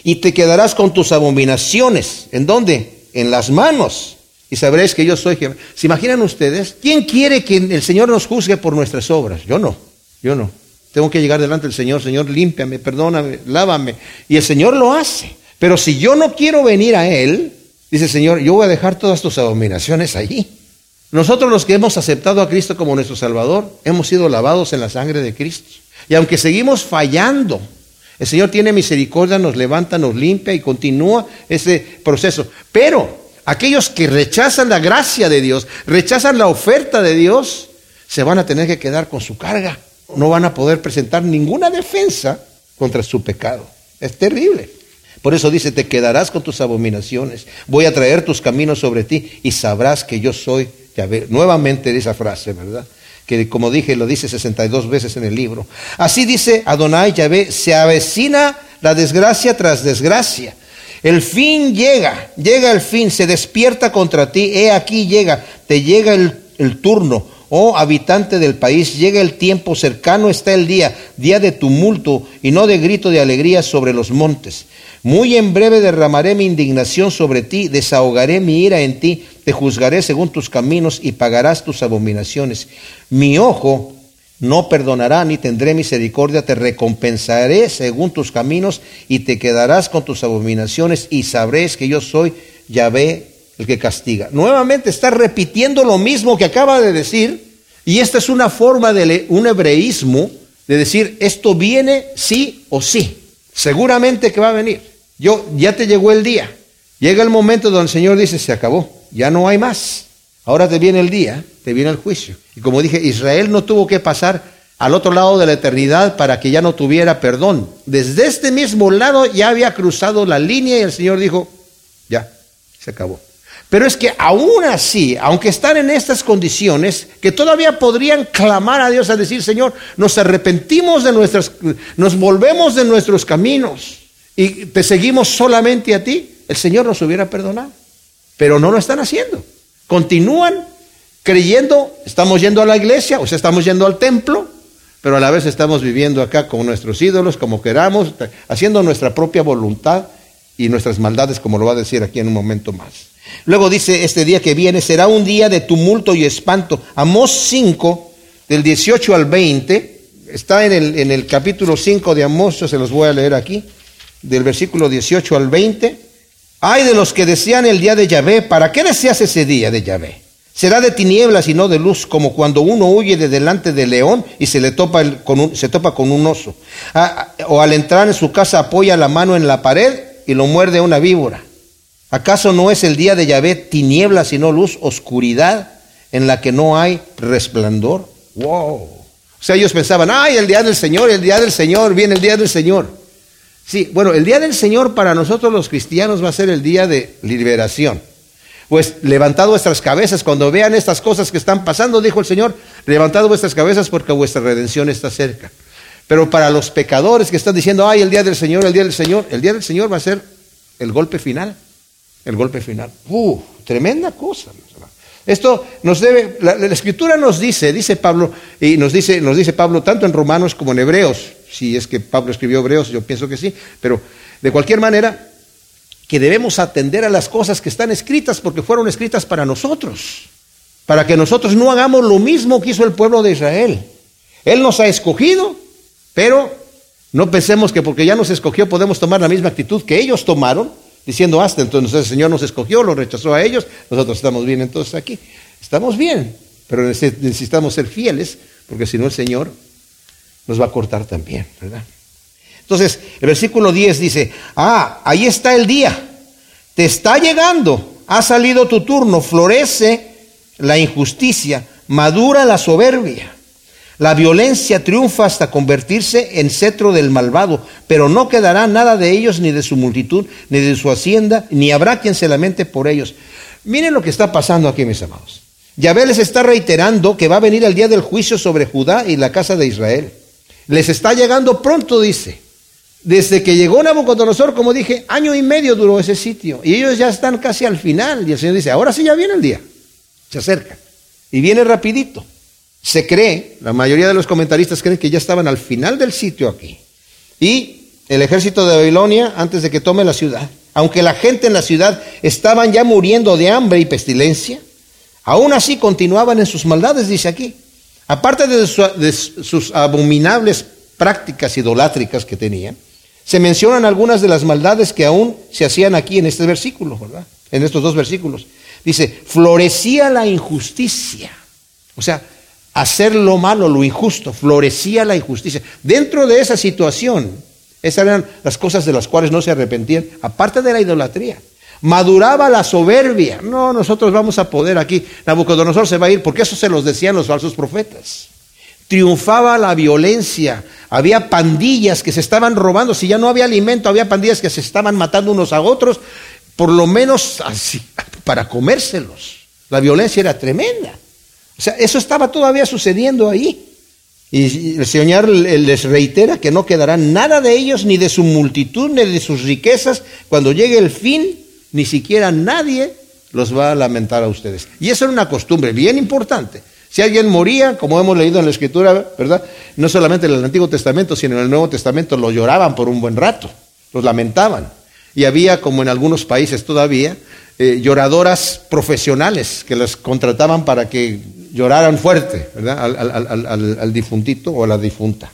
y te quedarás con tus abominaciones. ¿En dónde? En las manos. Y sabréis que yo soy Jehová. ¿Se imaginan ustedes? ¿Quién quiere que el Señor nos juzgue por nuestras obras? Yo no. Yo no. Tengo que llegar delante del Señor, Señor, límpiame, perdóname, lávame. Y el Señor lo hace. Pero si yo no quiero venir a Él, dice el Señor, yo voy a dejar todas tus abominaciones allí. Nosotros los que hemos aceptado a Cristo como nuestro Salvador, hemos sido lavados en la sangre de Cristo. Y aunque seguimos fallando El Señor tiene misericordia, nos levanta, nos limpia y continúa ese proceso. Pero aquellos que rechazan la gracia de Dios, rechazan la oferta de Dios, se van a tener que quedar con su carga. No van a poder presentar ninguna defensa contra su pecado. Es terrible. Por eso dice, te quedarás con tus abominaciones. Voy a traer tus caminos sobre ti y sabrás que yo soy Yahvé. Nuevamente esa frase, ¿verdad? Que como dije, lo dice 62 veces en el libro. Así dice Adonai Yahvé, se avecina la desgracia tras desgracia. El fin llega, llega el fin, se despierta contra ti. He aquí llega, te llega el, el turno Oh habitante del país, llega el tiempo, cercano está el día, día de tumulto y no de grito de alegría sobre los montes. Muy en breve derramaré mi indignación sobre ti, desahogaré mi ira en ti, te juzgaré según tus caminos y pagarás tus abominaciones. Mi ojo no perdonará ni tendré misericordia, te recompensaré según tus caminos y te quedarás con tus abominaciones y sabréis que yo soy Yahvé el que castiga. Nuevamente está repitiendo lo mismo que acaba de decir y esta es una forma de un hebreísmo de decir esto viene sí o sí. Seguramente que va a venir. Yo ya te llegó el día. Llega el momento donde el Señor dice, se acabó, ya no hay más. Ahora te viene el día, te viene el juicio. Y como dije, Israel no tuvo que pasar al otro lado de la eternidad para que ya no tuviera perdón. Desde este mismo lado ya había cruzado la línea y el Señor dijo, ya, se acabó. Pero es que aún así, aunque están en estas condiciones, que todavía podrían clamar a Dios a decir, Señor, nos arrepentimos de nuestras, nos volvemos de nuestros caminos y te seguimos solamente a ti, el Señor nos hubiera perdonado. Pero no lo están haciendo. Continúan creyendo, estamos yendo a la iglesia, o sea, estamos yendo al templo, pero a la vez estamos viviendo acá con nuestros ídolos, como queramos, haciendo nuestra propia voluntad y nuestras maldades, como lo va a decir aquí en un momento más. Luego dice, este día que viene será un día de tumulto y espanto. Amós 5, del 18 al 20, está en el, en el capítulo 5 de Amós, yo se los voy a leer aquí, del versículo 18 al 20. Hay de los que desean el día de Yahvé, ¿para qué deseas ese día de Yahvé? Será de tinieblas y no de luz, como cuando uno huye de delante del león y se le topa, con se topa con un oso. Ah, o al entrar en su casa apoya la mano en la pared y lo muerde una víbora. ¿Acaso no es el día de Yahvé tiniebla sino luz, oscuridad en la que no hay resplandor? Wow. O sea, ellos pensaban, ay, el día del Señor, el día del Señor, viene el día del Señor. Sí, bueno, el día del Señor para nosotros los cristianos va a ser el día de liberación. Pues levantad vuestras cabezas cuando vean estas cosas que están pasando, dijo el Señor, levantad vuestras cabezas porque vuestra redención está cerca. Pero para los pecadores que están diciendo, ay, el día del Señor, el día del Señor, el día del Señor va a ser el golpe final el golpe final. ¡Uh! Tremenda cosa. Esto nos debe, la, escritura nos dice, dice Pablo, y nos dice, nos dice Pablo tanto en Romanos como en Hebreos, si es que Pablo escribió Hebreos, yo pienso que sí, pero de cualquier manera, que debemos atender a las cosas que están escritas porque fueron escritas para nosotros, para que nosotros no hagamos lo mismo que hizo el pueblo de Israel. Él nos ha escogido, pero no pensemos que porque ya nos escogió podemos tomar la misma actitud que ellos tomaron diciendo hasta entonces el Señor nos escogió, lo rechazó a ellos, nosotros estamos bien entonces aquí. Estamos bien, pero necesitamos ser fieles, porque si no el Señor nos va a cortar también, ¿verdad? Entonces, el versículo 10 dice, ah, ahí está el día, te está llegando, ha salido tu turno, florece la injusticia, madura la soberbia. La violencia triunfa hasta convertirse en cetro del malvado, pero no quedará nada de ellos, ni de su multitud, ni de su hacienda, ni habrá quien se lamente por ellos. Miren lo que está pasando aquí, mis amados. Yahvé les está reiterando que va a venir el día del juicio sobre Judá y la casa de Israel. Les está llegando pronto, dice. Desde que llegó Nabucodonosor, como dije, año y medio duró ese sitio. Y ellos ya están casi al final. Y el Señor dice, ahora sí ya viene el día. Se acerca. Y viene rapidito. Se cree, la mayoría de los comentaristas creen que ya estaban al final del sitio aquí. Y el ejército de Babilonia, antes de que tome la ciudad, aunque la gente en la ciudad estaban ya muriendo de hambre y pestilencia, aún así continuaban en sus maldades, dice aquí. Aparte de, sus abominables prácticas idolátricas que tenían, se mencionan algunas de las maldades que aún se hacían aquí en este versículo, ¿verdad? En estos dos versículos. Dice, florecía la injusticia. O sea, hacer lo malo, lo injusto, florecía la injusticia. Dentro de esa situación Esas eran las cosas de las cuales no se arrepentían, aparte de la idolatría. Maduraba la soberbia. No, nosotros vamos a poder aquí. Nabucodonosor se va a ir, porque eso se los decían los falsos profetas. Triunfaba la violencia. Había pandillas que se estaban robando. Si ya no había alimento, había pandillas que se estaban matando unos a otros, por lo menos así, para comérselos. La violencia era tremenda. O sea, eso estaba todavía sucediendo ahí. Y el Señor les reitera que no quedará nada de ellos, ni de su multitud, ni de sus riquezas. Cuando llegue el fin, ni siquiera nadie los va a lamentar a ustedes. Y eso era una costumbre bien importante. Si alguien moría, como hemos leído en la Escritura, ¿verdad? No solamente en el Antiguo Testamento, sino en el Nuevo Testamento, lo lloraban por un buen rato, los lamentaban. Y había, como en algunos países todavía, eh, lloradoras profesionales que las contrataban para que lloraran fuerte ¿verdad? Al, al, difuntito o a la difunta.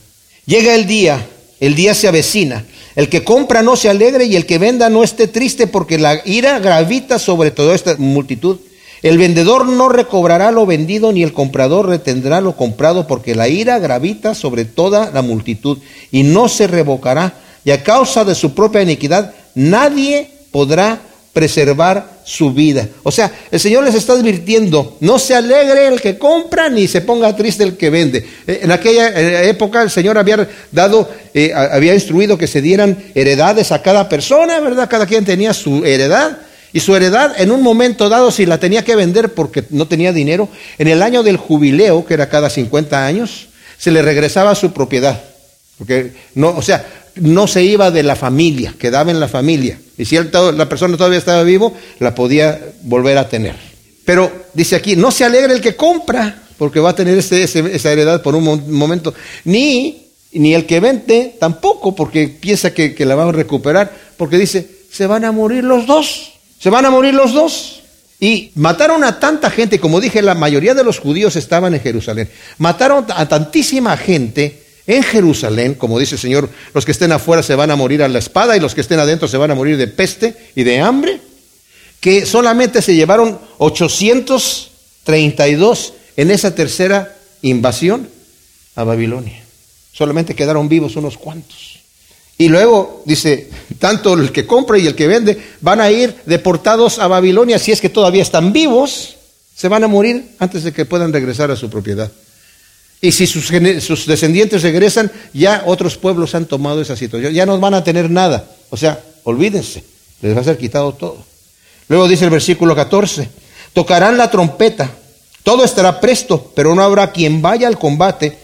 Llega el día, el día se avecina. El que compra no se alegre y el que venda no esté triste porque la ira gravita sobre toda esta multitud. El vendedor no recobrará lo vendido ni el comprador retendrá lo comprado porque la ira gravita sobre toda la multitud y no se revocará. Y a causa de su propia iniquidad nadie podrá preservar su vida. O sea, el Señor les está advirtiendo, no se alegre el que compra ni se ponga triste el que vende. Eh, en aquella época el Señor había dado, eh, había instruido que se dieran heredades a cada persona, ¿verdad? Cada quien tenía su heredad. Y su heredad en un momento dado, si la tenía que vender porque no tenía dinero, en el año del jubileo, que era cada 50 años, se le regresaba su propiedad. Porque no, o sea, no se iba de la familia, quedaba en la familia. Y si la persona todavía estaba vivo, la podía volver a tener. Pero dice aquí, no se alegre el que compra, porque va a tener esa heredad por un momento, ni, ni el que vende tampoco, porque piensa que, que la va a recuperar, porque dice, se van a morir los dos, se van a morir los dos. Y mataron a tanta gente, como dije, la mayoría de los judíos estaban en Jerusalén. Mataron a tantísima gente en Jerusalén, como dice el Señor, los que estén afuera se van a morir a la espada y los que estén adentro se van a morir de peste y de hambre, que solamente se llevaron 832 en esa tercera invasión a Babilonia. Solamente quedaron vivos unos cuantos. Y luego dice, tanto el que compra y el que vende van a ir deportados a Babilonia, si es que todavía están vivos, se van a morir antes de que puedan regresar a su propiedad. Y si sus, descendientes regresan, ya otros pueblos han tomado esa situación. Ya no van a tener nada. O sea, olvídense, les va a ser quitado todo. Luego dice el versículo 14, tocarán la trompeta, todo estará presto, pero no habrá quien vaya al combate,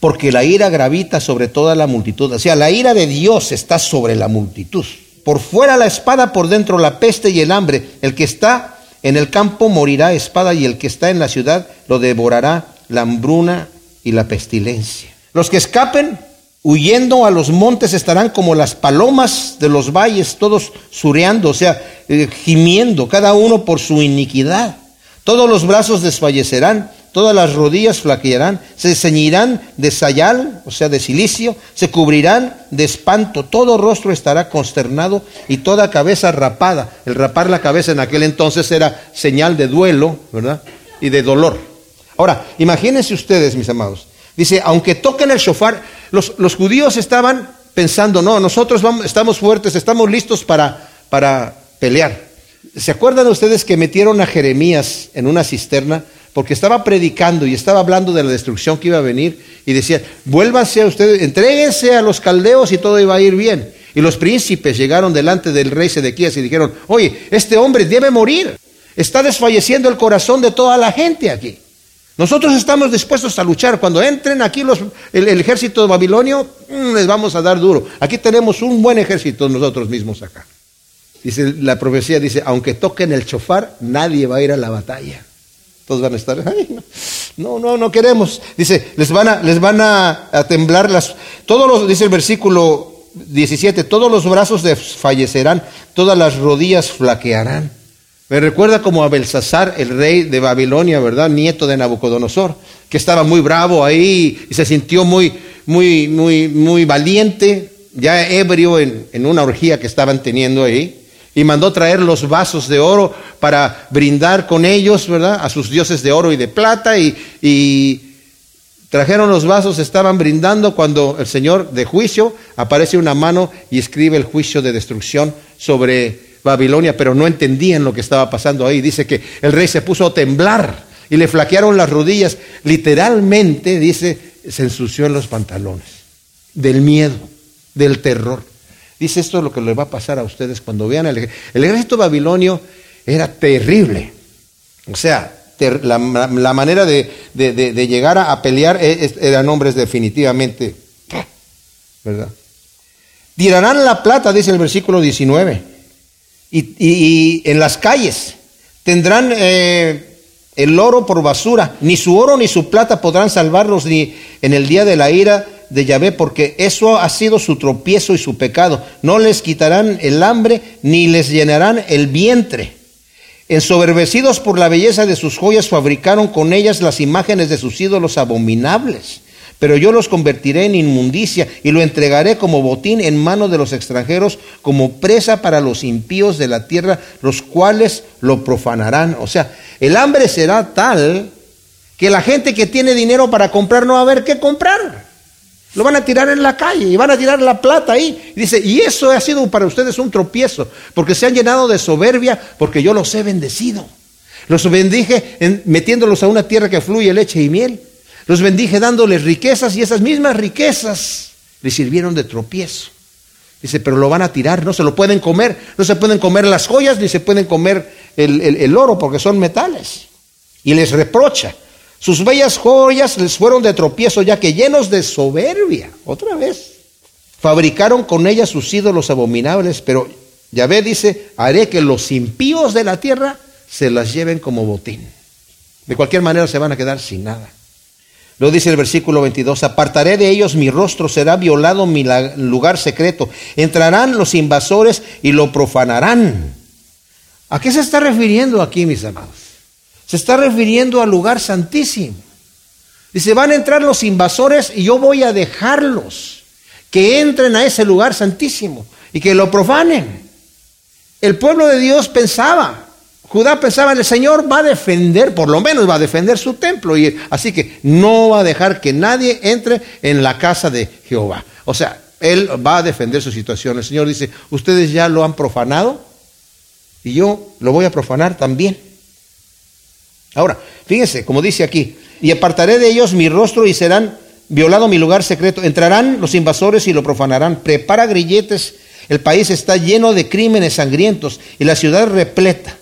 porque la ira gravita sobre toda la multitud. O sea, la ira de Dios está sobre la multitud. Por fuera la espada, por dentro la peste y el hambre. El que está en el campo morirá espada y el que está en la ciudad lo devorará la hambruna y la pestilencia. Los que escapen huyendo a los montes estarán como las palomas de los valles, todos sureando, o sea, eh, gimiendo, cada uno por su iniquidad. Todos los brazos desfallecerán, todas las rodillas flaquearán, se ceñirán de sayal, o sea, de silicio, se cubrirán de espanto, todo rostro estará consternado y toda cabeza rapada. El rapar la cabeza en aquel entonces era señal de duelo, ¿verdad? Y de dolor. Ahora, imagínense ustedes, mis amados. Dice, aunque toquen el shofar, los, judíos estaban pensando, no, nosotros vamos, estamos fuertes, estamos listos para, para pelear. ¿Se acuerdan ustedes que metieron a Jeremías en una cisterna? Porque estaba predicando y estaba hablando de la destrucción que iba a venir y decía, vuélvanse a ustedes, entréguense a los caldeos y todo iba a ir bien. Y los príncipes llegaron delante del rey Sedequías y dijeron, oye, este hombre debe morir. Está desfalleciendo el corazón de toda la gente aquí. Nosotros estamos dispuestos a luchar. Cuando entren aquí los, el, ejército babilonio, mm, les vamos a dar duro. Aquí tenemos un buen ejército nosotros mismos acá. Dice, la profecía dice, aunque toquen el chofar, nadie va a ir a la batalla. Todos van a estar, no, no, no, queremos. Dice, les van a, les van a temblar las, todos los, dice el versículo 17, todos los brazos desfallecerán, todas las rodillas flaquearán. Me recuerda como a Belsasar, el rey de Babilonia, ¿verdad? Nieto de Nabucodonosor, que estaba muy bravo ahí y se sintió muy, muy, muy, muy valiente, ya ebrio en, una orgía que estaban teniendo ahí. Y mandó traer los vasos de oro para brindar con ellos, ¿verdad? A sus dioses de oro y de plata y, y Trajeron los vasos, estaban brindando cuando el Señor de juicio aparece una mano y escribe el juicio de destrucción sobre Babilonia, pero no entendían lo que estaba pasando ahí. Dice que el rey se puso a temblar y le flaquearon las rodillas. Literalmente, dice, se ensució en los pantalones del miedo, del terror. Dice esto es lo que le va a pasar a ustedes cuando vean el, el ejército babilonio era terrible. O sea, la, manera de, llegar a, pelear e, eran hombres definitivamente, ¿verdad? Tirarán la plata, dice el versículo 19, y, en las calles tendrán eh, el oro por basura, ni su oro ni su plata podrán salvarlos ni en el día de la ira de Yahvé, porque eso ha sido su tropiezo y su pecado. No les quitarán el hambre, ni les llenarán el vientre. Ensoberbecidos por la belleza de sus joyas, fabricaron con ellas las imágenes de sus ídolos abominables. Pero yo los convertiré en inmundicia y lo entregaré como botín en manos de los extranjeros, como presa para los impíos de la tierra, los cuales lo profanarán. O sea, el hambre será tal que la gente que tiene dinero para comprar no va a ver qué comprar. Lo van a tirar en la calle y van a tirar la plata ahí. dice, y eso ha sido para ustedes un tropiezo, porque se han llenado de soberbia, porque yo los he bendecido. Los bendije metiéndolos a una tierra que fluye leche y miel. Los bendije dándoles riquezas y esas mismas riquezas les sirvieron de tropiezo. Dice, pero lo van a tirar, no se lo pueden comer, no se pueden comer las joyas ni se pueden comer el oro porque son metales. Y les reprocha, sus bellas joyas les fueron de tropiezo, ya que llenos de soberbia, otra vez, fabricaron con ellas sus ídolos abominables, pero Yahvé dice, haré que los impíos de la tierra se las lleven como botín. De cualquier manera se van a quedar sin nada. Lo dice el versículo 22, apartaré de ellos mi rostro, será violado mi lugar secreto. Entrarán los invasores y lo profanarán. ¿A qué se está refiriendo aquí, mis amados? Se está refiriendo al lugar santísimo. Dice, van a entrar los invasores y yo voy a dejarlos que entren a ese lugar santísimo y que lo profanen. El pueblo de Dios pensaba, Judá pensaba, el Señor va a defender, por lo menos va a defender su templo, y así que no va a dejar que nadie entre en la casa de Jehová. O sea, Él va a defender su situación. El Señor dice, ustedes ya lo han profanado y yo lo voy a profanar también. Ahora, fíjense, como dice aquí, y apartaré de ellos mi rostro y serán violado mi lugar secreto. Entrarán los invasores y lo profanarán. Prepara grilletes. El país está lleno de crímenes sangrientos y la ciudad repleta.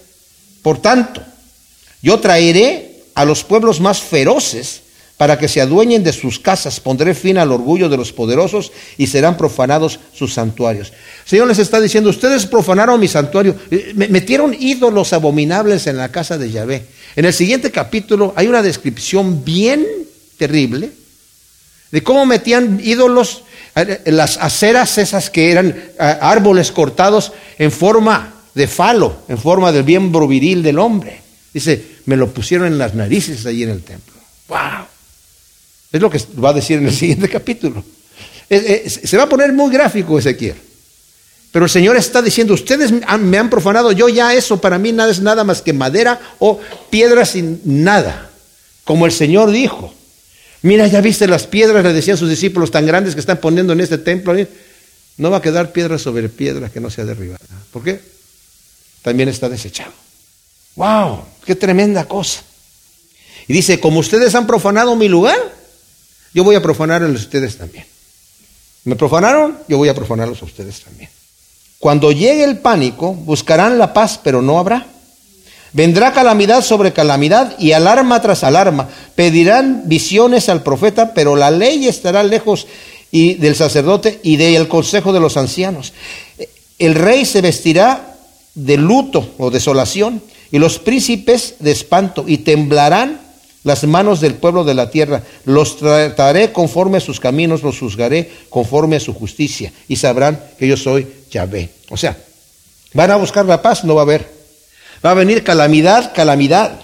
Por tanto, yo traeré a los pueblos más feroces para que se adueñen de sus casas. Pondré fin al orgullo de los poderosos y serán profanados sus santuarios. Señor les está diciendo, ustedes profanaron mi santuario, eh, metieron ídolos abominables en la casa de Yahvé. En el siguiente capítulo hay una descripción bien terrible de cómo metían ídolos, eh, las aceras esas que eran eh, árboles cortados en forma de falo, en forma del miembro viril del hombre. Dice, me lo pusieron en las narices allí en el templo. ¡Wow! Es lo que va a decir en el siguiente capítulo. Se va a poner muy gráfico Ezequiel. Pero el Señor está diciendo, ustedes me han profanado, yo ya eso para mí nada es nada más que madera o piedra sin nada. Como el Señor dijo. Mira, ya viste las piedras, le decían sus discípulos tan grandes que están poniendo en este templo. No va a quedar piedra sobre piedra que no sea derribada. ¿Por qué? También está desechado. ¡Wow! ¡Qué tremenda cosa! Y dice, como ustedes han profanado mi lugar, yo voy a profanarlos a ustedes también. ¿Me profanaron? Yo voy a profanarlos a ustedes también. Cuando llegue el pánico, buscarán la paz, pero no habrá. Vendrá calamidad sobre calamidad y alarma tras alarma. Pedirán visiones al profeta, pero la ley estará lejos y del sacerdote y del consejo de los ancianos. El rey se vestirá de luto o desolación y los príncipes de espanto y temblarán las manos del pueblo de la tierra. Los trataré conforme a sus caminos, los juzgaré conforme a su justicia y sabrán que yo soy Yahvé. O sea, van a buscar la paz, no va a haber. Va a venir calamidad, calamidad.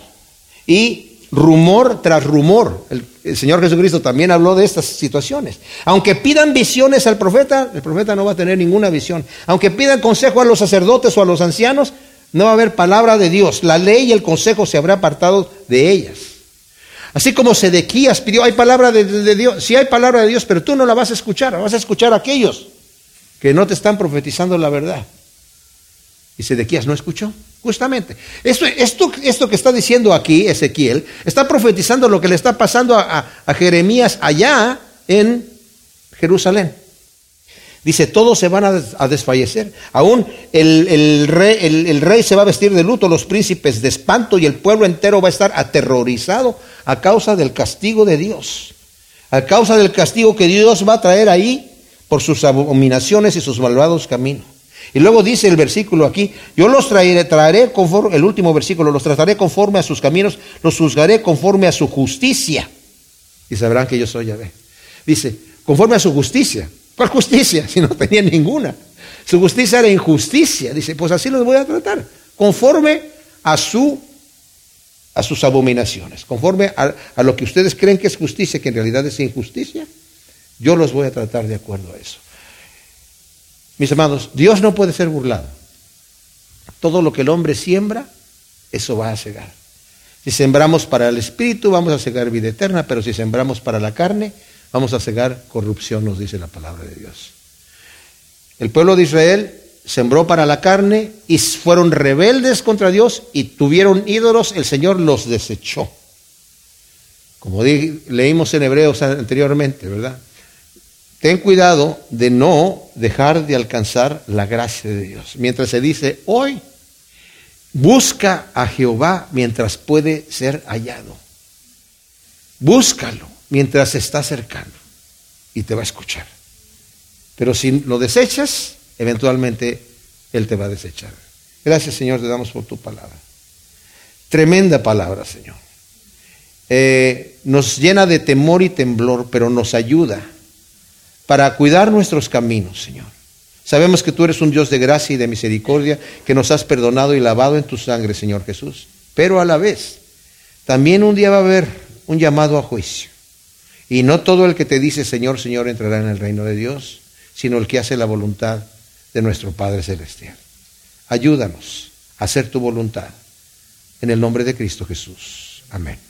Y rumor tras rumor. El, Señor Jesucristo también habló de estas situaciones. Aunque pidan visiones al profeta, el profeta no va a tener ninguna visión. Aunque pidan consejo a los sacerdotes o a los ancianos, no va a haber palabra de Dios. La ley y el consejo se habrá apartado de ellas. Así como Sedequías pidió, hay palabra de, Dios, sí hay palabra de Dios, pero tú no la vas a escuchar, vas a escuchar a aquellos que no te están profetizando la verdad. Y Sedequías no escuchó, justamente. Esto, esto, esto que está diciendo aquí Ezequiel, está profetizando lo que le está pasando a, Jeremías allá en Jerusalén. Dice, todos se van a, desfallecer. Aún el, rey, el, rey, se va a vestir de luto, los príncipes de espanto y el pueblo entero va a estar aterrorizado a causa del castigo de Dios. A causa del castigo que Dios va a traer ahí por sus abominaciones y sus malvados caminos. Y luego dice el versículo aquí, yo los traeré, traeré conforme, el último versículo, los trataré conforme a sus caminos, los juzgaré conforme a su justicia. Y sabrán que yo soy Yahvé. Dice, conforme a su justicia. ¿Cuál justicia? Si no tenía ninguna. Su justicia era injusticia. Dice, pues así los voy a tratar, conforme a su a sus abominaciones, conforme a, a, lo que ustedes creen que es justicia, que en realidad es injusticia, yo los voy a tratar de acuerdo a eso. Mis amados, Dios no puede ser burlado. Todo lo que el hombre siembra, eso va a cegar. Si sembramos para el espíritu, vamos a cegar vida eterna, pero si sembramos para la carne, vamos a cegar corrupción, nos dice la palabra de Dios. El pueblo de Israel sembró para la carne y fueron rebeldes contra Dios y tuvieron ídolos, el Señor los desechó. Como leímos en Hebreos anteriormente, ¿verdad? Ten cuidado de no dejar de alcanzar la gracia de Dios. Mientras se dice hoy, busca a Jehová mientras puede ser hallado. Búscalo mientras está acercando y te va a escuchar. Pero si lo desechas, eventualmente Él te va a desechar. Gracias Señor, te damos por tu palabra. Tremenda palabra, Señor. Eh, nos llena de temor y temblor, pero nos ayuda para cuidar nuestros caminos, Señor. Sabemos que tú eres un Dios de gracia y de misericordia, que nos has perdonado y lavado en tu sangre, Señor Jesús. Pero a la vez, también un día va a haber un llamado a juicio. Y no todo el que te dice Señor, Señor entrará en el reino de Dios, sino el que hace la voluntad de nuestro Padre Celestial. Ayúdanos a hacer tu voluntad. En el nombre de Cristo Jesús. Amén.